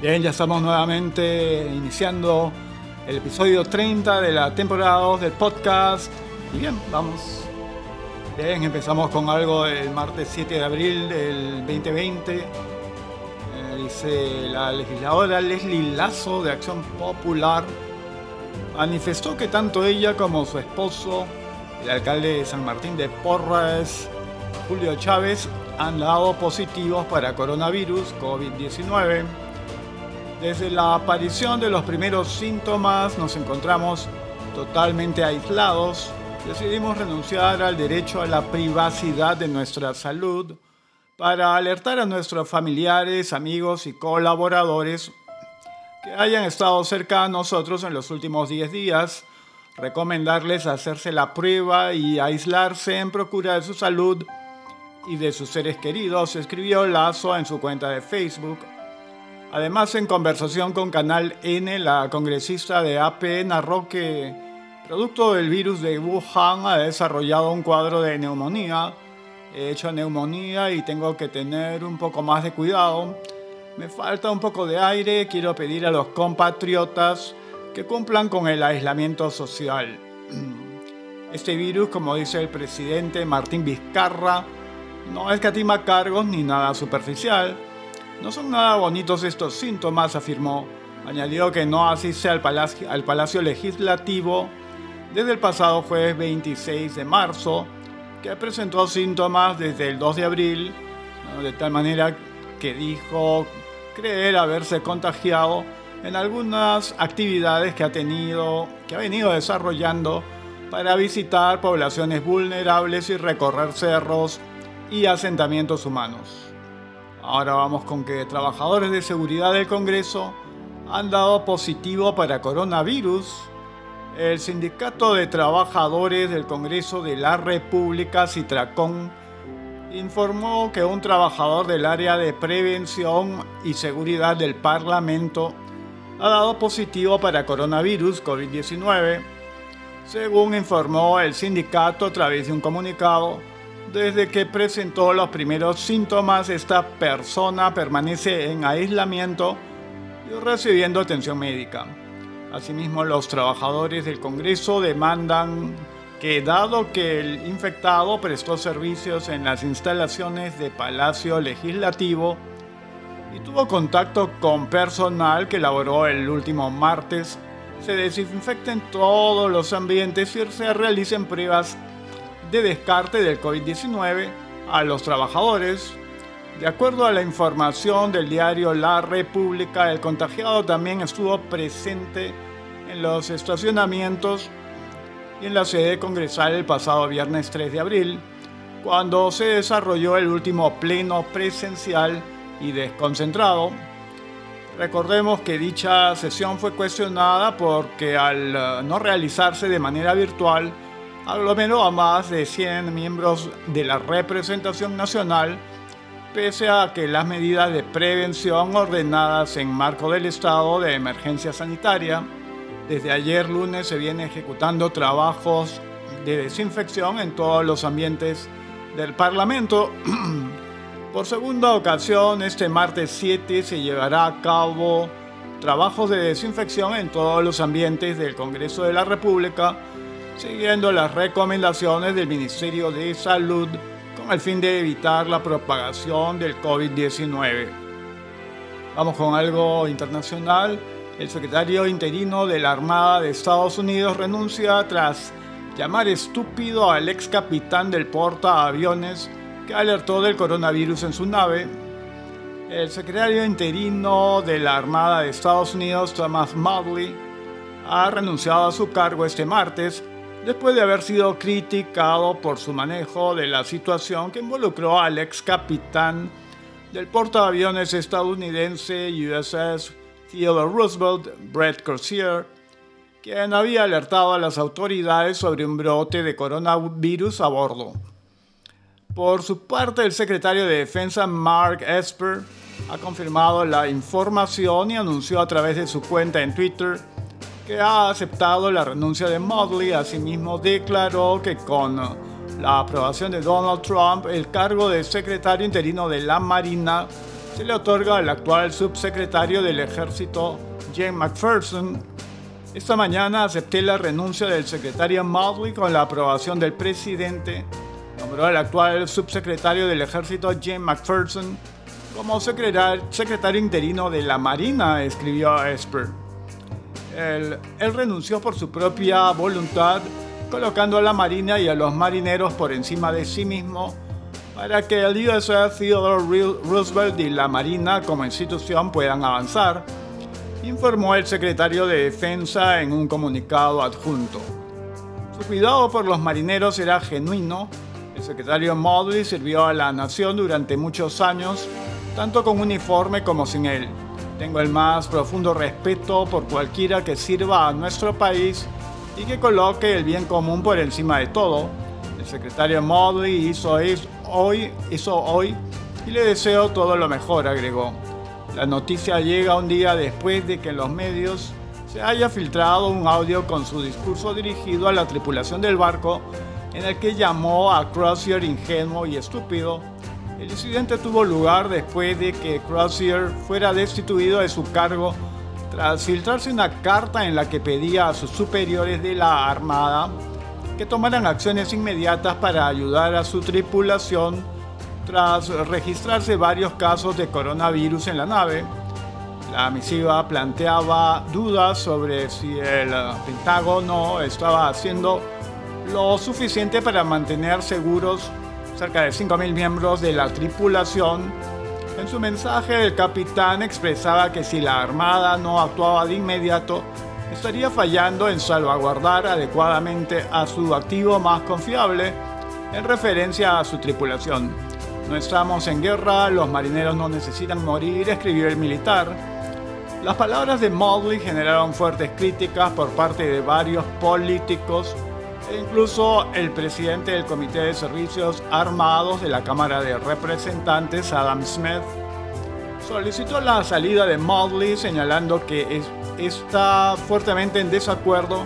Bien, ya estamos nuevamente iniciando el episodio 30 de la temporada 2 del podcast. Y bien, vamos. Bien, empezamos con algo el martes 7 de abril del 2020. Eh, dice la legisladora Leslie Lazo de Acción Popular manifestó que tanto ella como su esposo, el alcalde de San Martín de Porras, Julio Chávez, han dado positivos para coronavirus COVID-19 desde la aparición de los primeros síntomas nos encontramos totalmente aislados. Decidimos renunciar al derecho a la privacidad de nuestra salud para alertar a nuestros familiares, amigos y colaboradores que hayan estado cerca de nosotros en los últimos 10 días, recomendarles hacerse la prueba y aislarse en procura de su salud y de sus seres queridos, escribió Lazo en su cuenta de Facebook. Además, en conversación con Canal N, la congresista de AP narró que, producto del virus de Wuhan, ha desarrollado un cuadro de neumonía. He hecho neumonía y tengo que tener un poco más de cuidado. Me falta un poco de aire, quiero pedir a los compatriotas que cumplan con el aislamiento social. Este virus, como dice el presidente Martín Vizcarra, no escatima cargos ni nada superficial no son nada bonitos estos síntomas, afirmó. Añadió que no asiste al Palacio, al Palacio Legislativo desde el pasado jueves 26 de marzo, que presentó síntomas desde el 2 de abril, de tal manera que dijo creer haberse contagiado en algunas actividades que ha tenido, que ha venido desarrollando para visitar poblaciones vulnerables y recorrer cerros y asentamientos humanos. Ahora vamos con que trabajadores de seguridad del Congreso han dado positivo para coronavirus. El Sindicato de Trabajadores del Congreso de la República, Citracón, informó que un trabajador del área de prevención y seguridad del Parlamento ha dado positivo para coronavirus COVID-19. Según informó el sindicato a través de un comunicado, desde que presentó los primeros síntomas, esta persona permanece en aislamiento y recibiendo atención médica. Asimismo, los trabajadores del Congreso demandan que dado que el infectado prestó servicios en las instalaciones de Palacio Legislativo y tuvo contacto con personal que laboró el último martes, se desinfecten todos los ambientes y se realicen pruebas de descarte del COVID-19 a los trabajadores. De acuerdo a la información del diario La República, el contagiado también estuvo presente en los estacionamientos y en la sede congresal el pasado viernes 3 de abril, cuando se desarrolló el último pleno presencial y desconcentrado. Recordemos que dicha sesión fue cuestionada porque al eh, no realizarse de manera virtual, aglomeró a más de 100 miembros de la representación nacional, pese a que las medidas de prevención ordenadas en marco del estado de emergencia sanitaria, desde ayer lunes se vienen ejecutando trabajos de desinfección en todos los ambientes del Parlamento. Por segunda ocasión, este martes 7 se llevará a cabo trabajos de desinfección en todos los ambientes del Congreso de la República siguiendo las recomendaciones del Ministerio de Salud con el fin de evitar la propagación del COVID-19. Vamos con algo internacional. El secretario interino de la Armada de Estados Unidos renuncia tras llamar estúpido al ex capitán del portaaviones que alertó del coronavirus en su nave. El secretario interino de la Armada de Estados Unidos, Thomas Modley, ha renunciado a su cargo este martes después de haber sido criticado por su manejo de la situación que involucró al ex capitán del portaaviones estadounidense USS Theodore Roosevelt, Brett Corsier, quien había alertado a las autoridades sobre un brote de coronavirus a bordo. Por su parte, el secretario de Defensa Mark Esper ha confirmado la información y anunció a través de su cuenta en Twitter que ha aceptado la renuncia de Modley. Asimismo, declaró que con la aprobación de Donald Trump, el cargo de secretario interino de la Marina se le otorga al actual subsecretario del Ejército, James McPherson. Esta mañana acepté la renuncia del secretario Motley con la aprobación del presidente. Nombró al actual subsecretario del Ejército, James McPherson, como secretario interino de la Marina, escribió Esper. Él, renunció por su propia voluntad, colocando a la Marina y a los marineros por encima de sí mismo para que el USS Theodore Roosevelt y la Marina como institución puedan avanzar, informó el secretario de Defensa en un comunicado adjunto. Su cuidado por los marineros era genuino. El secretario Modley sirvió a la nación durante muchos años tanto con uniforme como sin él. Tengo el más profundo respeto por cualquiera que sirva a nuestro país y que coloque el bien común por encima de todo. El secretario Modley hizo, hoy, hizo hoy y le deseo todo lo mejor, agregó. La noticia llega un día después de que en los medios se haya filtrado un audio con su discurso dirigido a la tripulación del barco en el que llamó a Crozier ingenuo y estúpido el incidente tuvo lugar después de que Crozier fuera destituido de su cargo tras filtrarse una carta en la que pedía a sus superiores de la Armada que tomaran acciones inmediatas para ayudar a su tripulación tras registrarse varios casos de coronavirus en la nave. La misiva planteaba dudas sobre si el Pentágono estaba haciendo lo suficiente para mantener seguros cerca de 5.000 miembros de la tripulación. En su mensaje, el capitán expresaba que si la Armada no actuaba de inmediato, estaría fallando en salvaguardar adecuadamente a su activo más confiable, en referencia a su tripulación. No estamos en guerra, los marineros no necesitan morir, escribió el militar. Las palabras de Motley generaron fuertes críticas por parte de varios políticos incluso el presidente del Comité de Servicios Armados de la Cámara de Representantes, Adam Smith, solicitó la salida de Motley señalando que está fuertemente en desacuerdo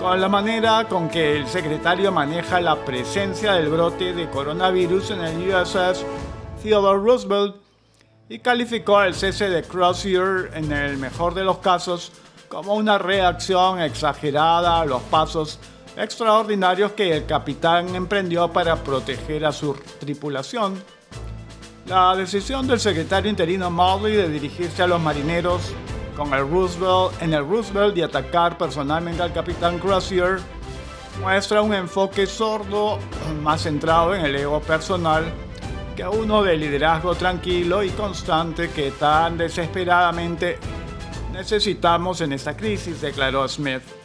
con la manera con que el secretario maneja la presencia del brote de coronavirus en el USS Theodore Roosevelt y calificó el cese de Crozier en el mejor de los casos como una reacción exagerada a los pasos extraordinarios que el capitán emprendió para proteger a su tripulación. La decisión del secretario interino Motley de dirigirse a los marineros con el Roosevelt en el Roosevelt y atacar personalmente al capitán Crozier muestra un enfoque sordo más centrado en el ego personal que uno de liderazgo tranquilo y constante que tan desesperadamente necesitamos en esta crisis, declaró Smith.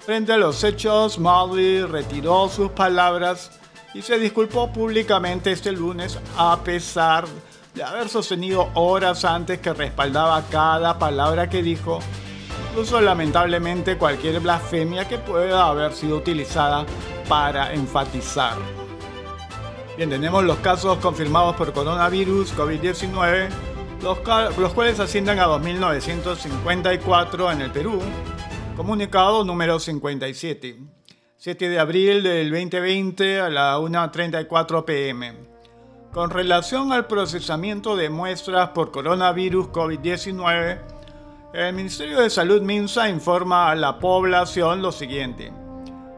Frente a los hechos, Motley retiró sus palabras y se disculpó públicamente este lunes a pesar de haber sostenido horas antes que respaldaba cada palabra que dijo, incluso lamentablemente cualquier blasfemia que pueda haber sido utilizada para enfatizar. Bien, tenemos los casos confirmados por coronavirus COVID-19, los, los cuales ascienden a 2.954 en el Perú, Comunicado número 57. 7 de abril del 2020 a la 1.34 pm. Con relación al procesamiento de muestras por coronavirus COVID-19, el Ministerio de Salud MINSA informa a la población lo siguiente.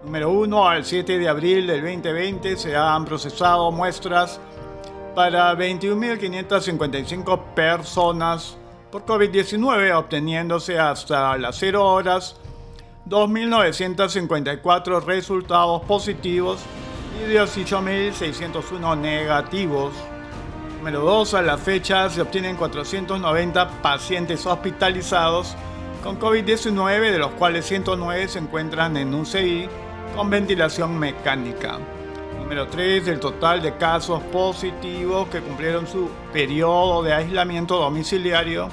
Número 1. Al 7 de abril del 2020 se han procesado muestras para 21.555 personas por COVID-19, obteniéndose hasta las 0 horas 2.954 resultados positivos y 18.601 negativos. Número 2. A la fecha se obtienen 490 pacientes hospitalizados con COVID-19, de los cuales 109 se encuentran en un CI con ventilación mecánica. Número 3. El total de casos positivos que cumplieron su periodo de aislamiento domiciliario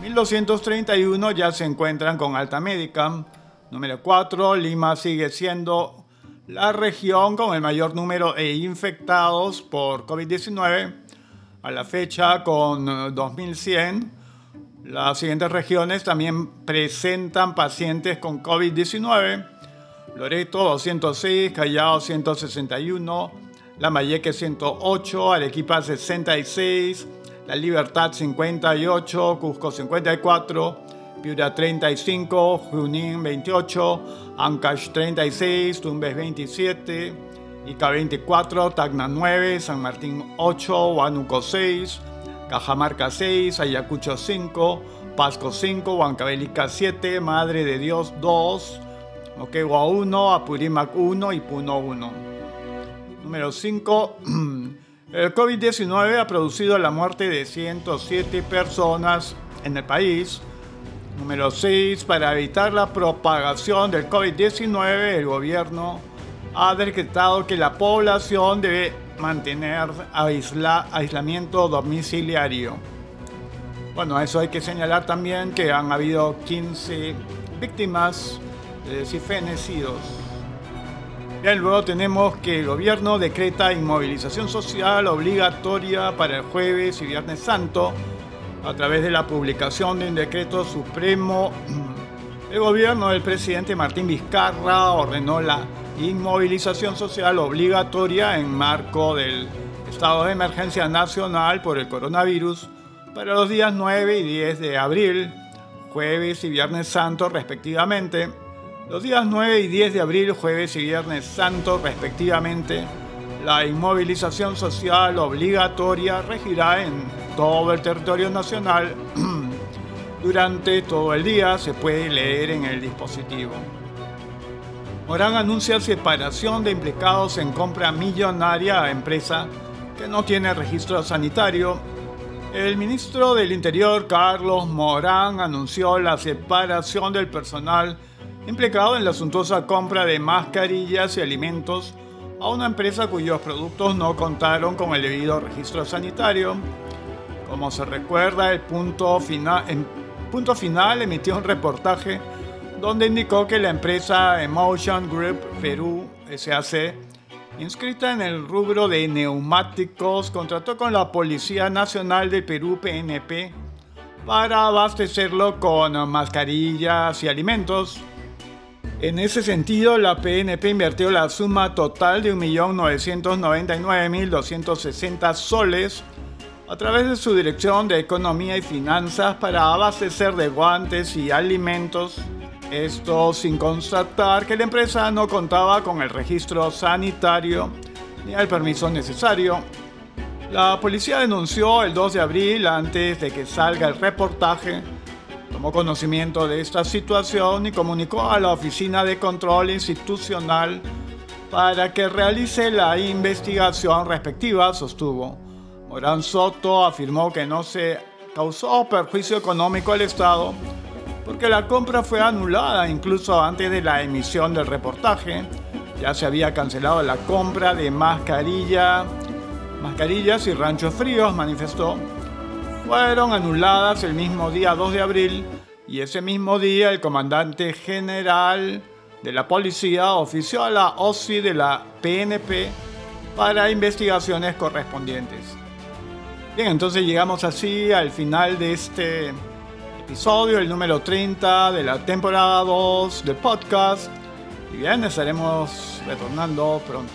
1231 ya se encuentran con alta médica. Número 4, Lima sigue siendo la región con el mayor número de infectados por COVID-19 a la fecha con 2100. Las siguientes regiones también presentan pacientes con COVID-19. Loreto 206, Callao 161, Lambayeque 108, Arequipa 66, La Libertad 58, Cusco 54, Piura 35, Junín 28, Ancash 36, Tumbes 27, Ica 24, Tacna 9, San Martín 8, Huánuco 6, Cajamarca 6, Ayacucho 5, Pasco 5, Huancavelica 7, Madre de Dios 2, Moquegua 1, Apurímac 1 y Puno 1. Número 5. El COVID-19 ha producido la muerte de 107 personas en el país. Número 6. Para evitar la propagación del COVID-19, el gobierno ha decretado que la población debe mantener aislamiento domiciliario. Bueno, eso hay que señalar también que han habido 15 víctimas de fenecidos. Luego tenemos que el gobierno decreta inmovilización social obligatoria para el jueves y viernes santo a través de la publicación de un decreto supremo. El gobierno del presidente Martín Vizcarra ordenó la inmovilización social obligatoria en marco del estado de emergencia nacional por el coronavirus para los días 9 y 10 de abril, jueves y viernes santo respectivamente los días 9 y 10 de abril, jueves y viernes santo respectivamente, la inmovilización social obligatoria regirá en todo el territorio nacional durante todo el día, se puede leer en el dispositivo. Morán anuncia separación de implicados en compra millonaria a empresa que no tiene registro sanitario. El ministro del Interior, Carlos Morán, anunció la separación del personal implicado en la suntuosa compra de mascarillas y alimentos a una empresa cuyos productos no contaron con el debido registro sanitario. Como se recuerda, el punto final, punto final emitió un reportaje donde indicó que la empresa Emotion Group Perú SAC, inscrita en el rubro de neumáticos, contrató con la Policía Nacional de Perú PNP para abastecerlo con mascarillas y alimentos en ese sentido, la PNP invirtió la suma total de 1.999.260 soles a través de su Dirección de Economía y Finanzas para abastecer de guantes y alimentos. Esto sin constatar que la empresa no contaba con el registro sanitario ni el permiso necesario. La policía denunció el 2 de abril, antes de que salga el reportaje, tomó conocimiento de esta situación y comunicó a la Oficina de Control Institucional para que realice la investigación respectiva, sostuvo. Morán Soto afirmó que no se causó perjuicio económico al Estado porque la compra fue anulada incluso antes de la emisión del reportaje. Ya se había cancelado la compra de mascarilla, mascarillas y ranchos fríos, manifestó fueron anuladas el mismo día 2 de abril y ese mismo día el comandante general de la policía ofició a la OSI de la PNP para investigaciones correspondientes. Bien, entonces llegamos así al final de este episodio, el número 30 de la temporada 2 del podcast. Y bien, estaremos retornando pronto.